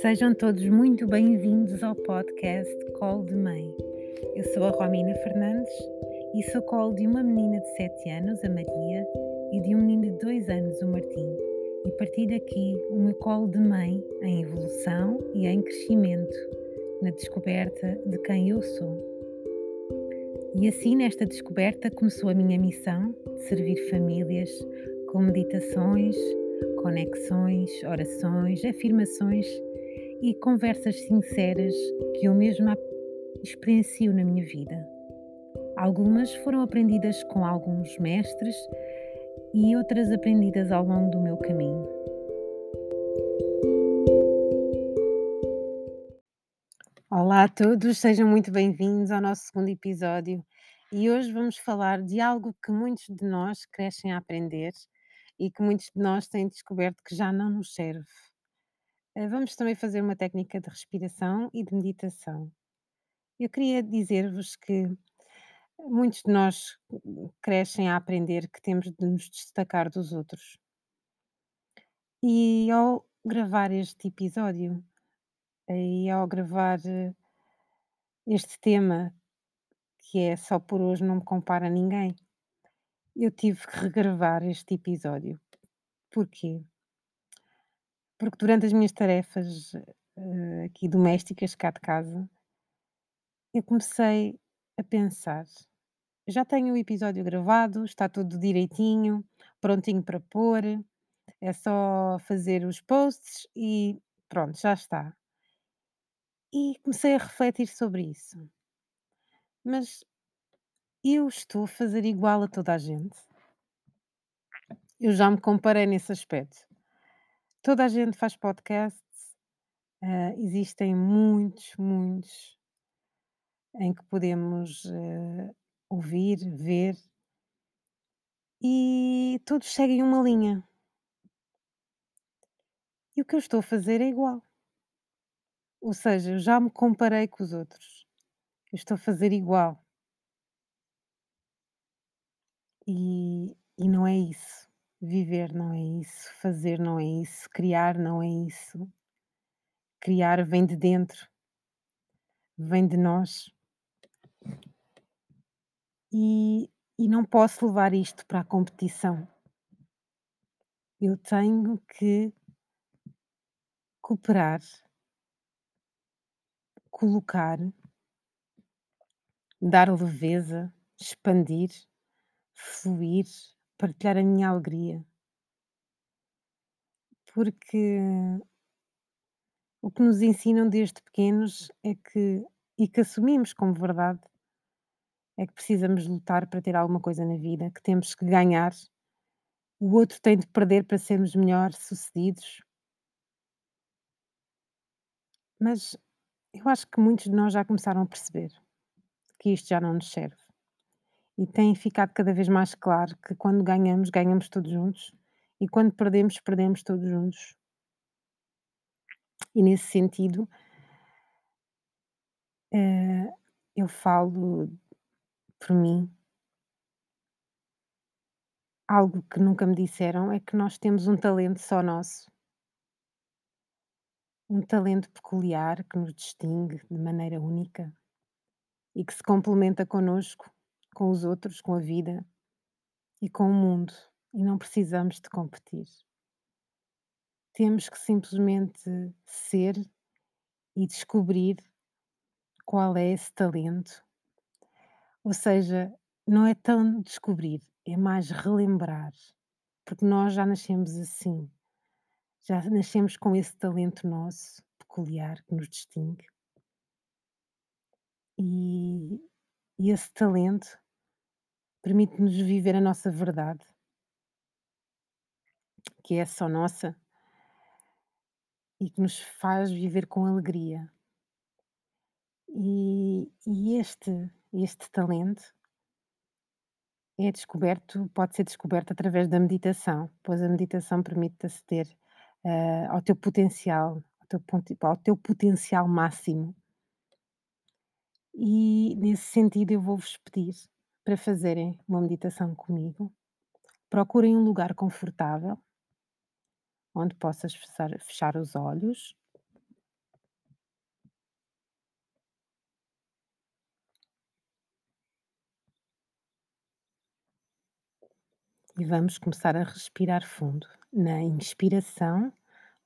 Sejam todos muito bem-vindos ao podcast Colo de Mãe. Eu sou a Romina Fernandes e sou colo de uma menina de 7 anos, a Maria, e de um menino de 2 anos, o Martim. E partilho aqui o meu colo de mãe em evolução e em crescimento, na descoberta de quem eu sou. E assim, nesta descoberta, começou a minha missão de servir famílias com meditações, conexões, orações, afirmações e conversas sinceras que eu mesma experiencio na minha vida. Algumas foram aprendidas com alguns mestres e outras aprendidas ao longo do meu caminho. Olá a todos, sejam muito bem-vindos ao nosso segundo episódio e hoje vamos falar de algo que muitos de nós crescem a aprender e que muitos de nós têm descoberto que já não nos serve. Eh, Vamos também fazer uma técnica de respiração e de meditação. Eu queria dizer-vos que muitos de nós crescem a aprender que temos de nos destacar dos outros. E ao gravar este episódio, e ao gravar eh, este tema, que é só por hoje não me compara a ninguém, eu tive que regravar este episódio. Porquê? Porque durante as minhas tarefas eh, aqui domésticas, cá de casa, eu comecei a pensar. Já tenho o episódio gravado, está tudo direitinho, prontinho para pôr, é só fazer os posts e pronto, já está. E comecei a refletir sobre isso. Mas eu estou a fazer igual a toda a gente. Eu já me comparei nesse aspecto. Toda a gente faz podcasts, ah, existem muitos, muitos em que podemos eh, ouvir, ver, e todos seguem uma linha. E o que eu estou a fazer é igual. Ou seja, eu já me comparei com os outros. Eu estou a fazer igual. E, e não é isso. Viver não é isso. Fazer não é isso. Criar não é isso. Criar vem de dentro, vem de nós. E, e não posso levar isto para a competição. Eu tenho que cooperar, colocar, dar leveza, expandir, fluir, partilhar a minha alegria. Porque o que nos ensinam desde pequenos é que, e que assumimos como verdade, é que precisamos lutar para ter alguma coisa na vida, que temos que ganhar, o outro tem de perder para sermos melhor sucedidos. Mas eu acho que muitos de nós já começaram a perceber que isto já não nos serve. E tem ficado cada vez mais claro que quando ganhamos, ganhamos todos juntos, e quando perdemos, perdemos todos juntos. E nesse sentido, eh, eu falo por mim. Algo que nunca me disseram é que nós temos um talento só nosso. Um talento peculiar que nos distingue de maneira única e que se complementa connosco, com os outros, com a vida e com o mundo. E não precisamos de competir. Temos que simplesmente ser e descobrir qual é esse talento. Ou seja, não é tão descobrir, é mais relembrar, porque nós já nascemos assim. Já nascemos com esse talento nosso peculiar que nos distingue. E, e esse talento permite-nos viver a nossa verdade, que é só nossa e que nos faz viver com alegria. E, e este, este talento é descoberto, pode ser descoberto através da meditação, pois a meditação permite aceder eh, ao teu potencial, ao teu, ponti- ao teu potencial máximo. E nesse sentido eu vou-vos pedir para fazerem uma meditação comigo, procurem um lugar confortável onde possas fechar, fechar os olhos. E vamos começar a respirar fundo. Na inspiração,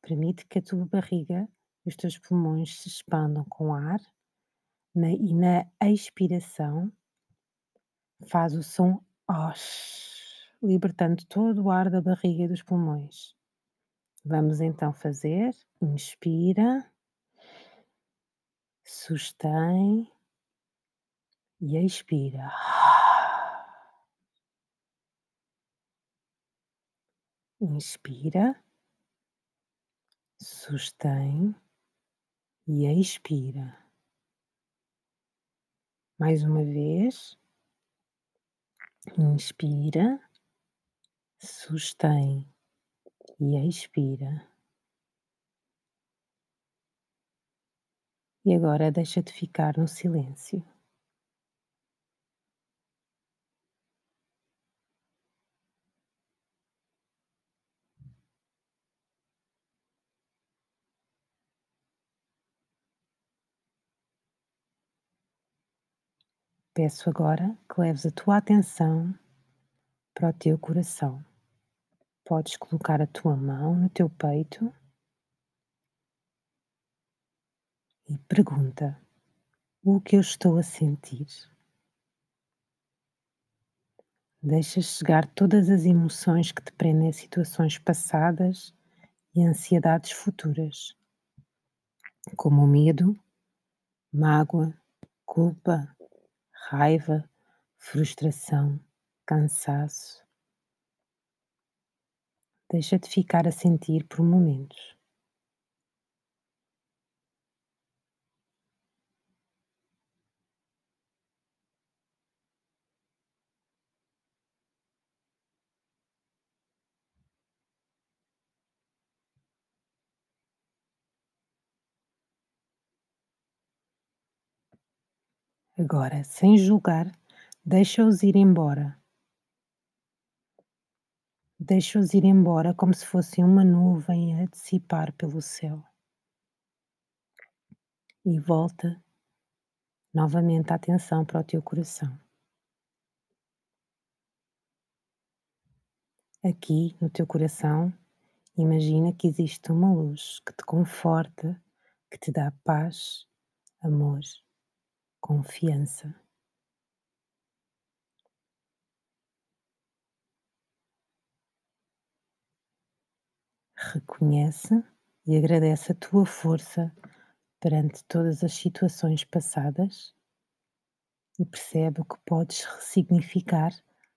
permite que a tua barriga e os teus pulmões se expandam com ar. Na, e na expiração, faz o som OSH, libertando todo o ar da barriga e dos pulmões. Vamos então fazer. Inspira, sustém e expira. Inspira, sustém e expira. Mais uma vez. Inspira, sustém e expira. E agora deixa-te ficar no silêncio. Peço agora que leves a tua atenção para o teu coração. Podes colocar a tua mão no teu peito e pergunta: o que eu estou a sentir? Deixa chegar todas as emoções que te prendem a situações passadas e ansiedades futuras, como o medo, mágoa, culpa, raiva, frustração, cansaço. Deixa-te ficar a sentir por momentos. Agora, sem julgar, deixa-os ir embora. Deixa-os ir embora como se fossem uma nuvem a dissipar pelo céu. E volta novamente a atenção para o teu coração. Aqui no teu coração, imagina que existe uma luz que te conforta, que te dá paz, amor confiança. Reconhece e agradece a tua força perante todas as situações passadas e percebe o que podes ressignificar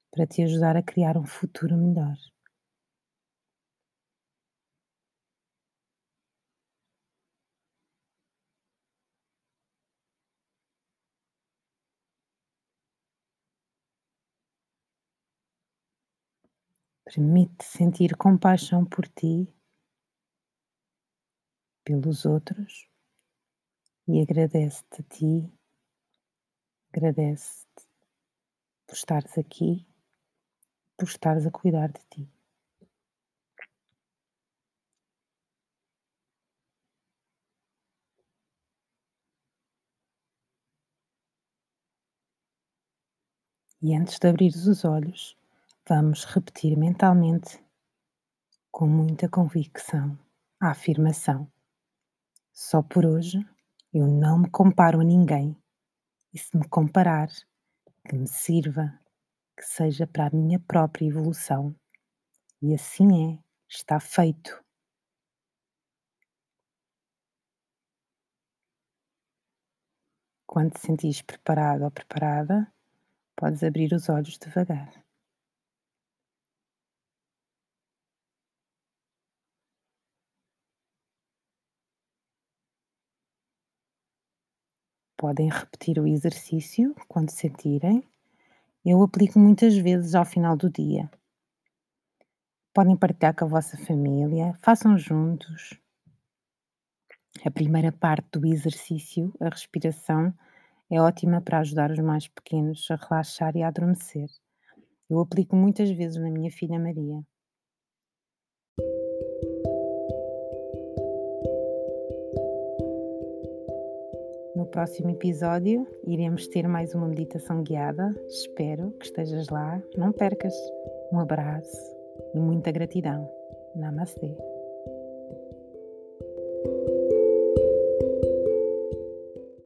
para te ajudar a criar um futuro melhor. Permite sentir compaixão por ti, pelos outros e agradece-te a ti, agradece-te por estares aqui, por estares a cuidar de ti. E antes de abrir os olhos, Vamos repetir mentalmente, com muita convicção, a afirmação: Só por hoje eu não me comparo a ninguém, e se me comparar, que me sirva, que seja para a minha própria evolução. E assim é, está feito. Quando te sentires preparado ou preparada, podes abrir os olhos devagar. Podem repetir o exercício quando sentirem. Eu aplico muitas vezes ao final do dia. Podem partilhar com a vossa família, façam juntos. A primeira parte do exercício, a respiração, é ótima para ajudar os mais pequenos a relaxar e a adormecer. Eu aplico muitas vezes na minha filha Maria. Próximo episódio iremos ter mais uma meditação guiada. Espero que estejas lá. Não percas! Um abraço e muita gratidão. Namastê.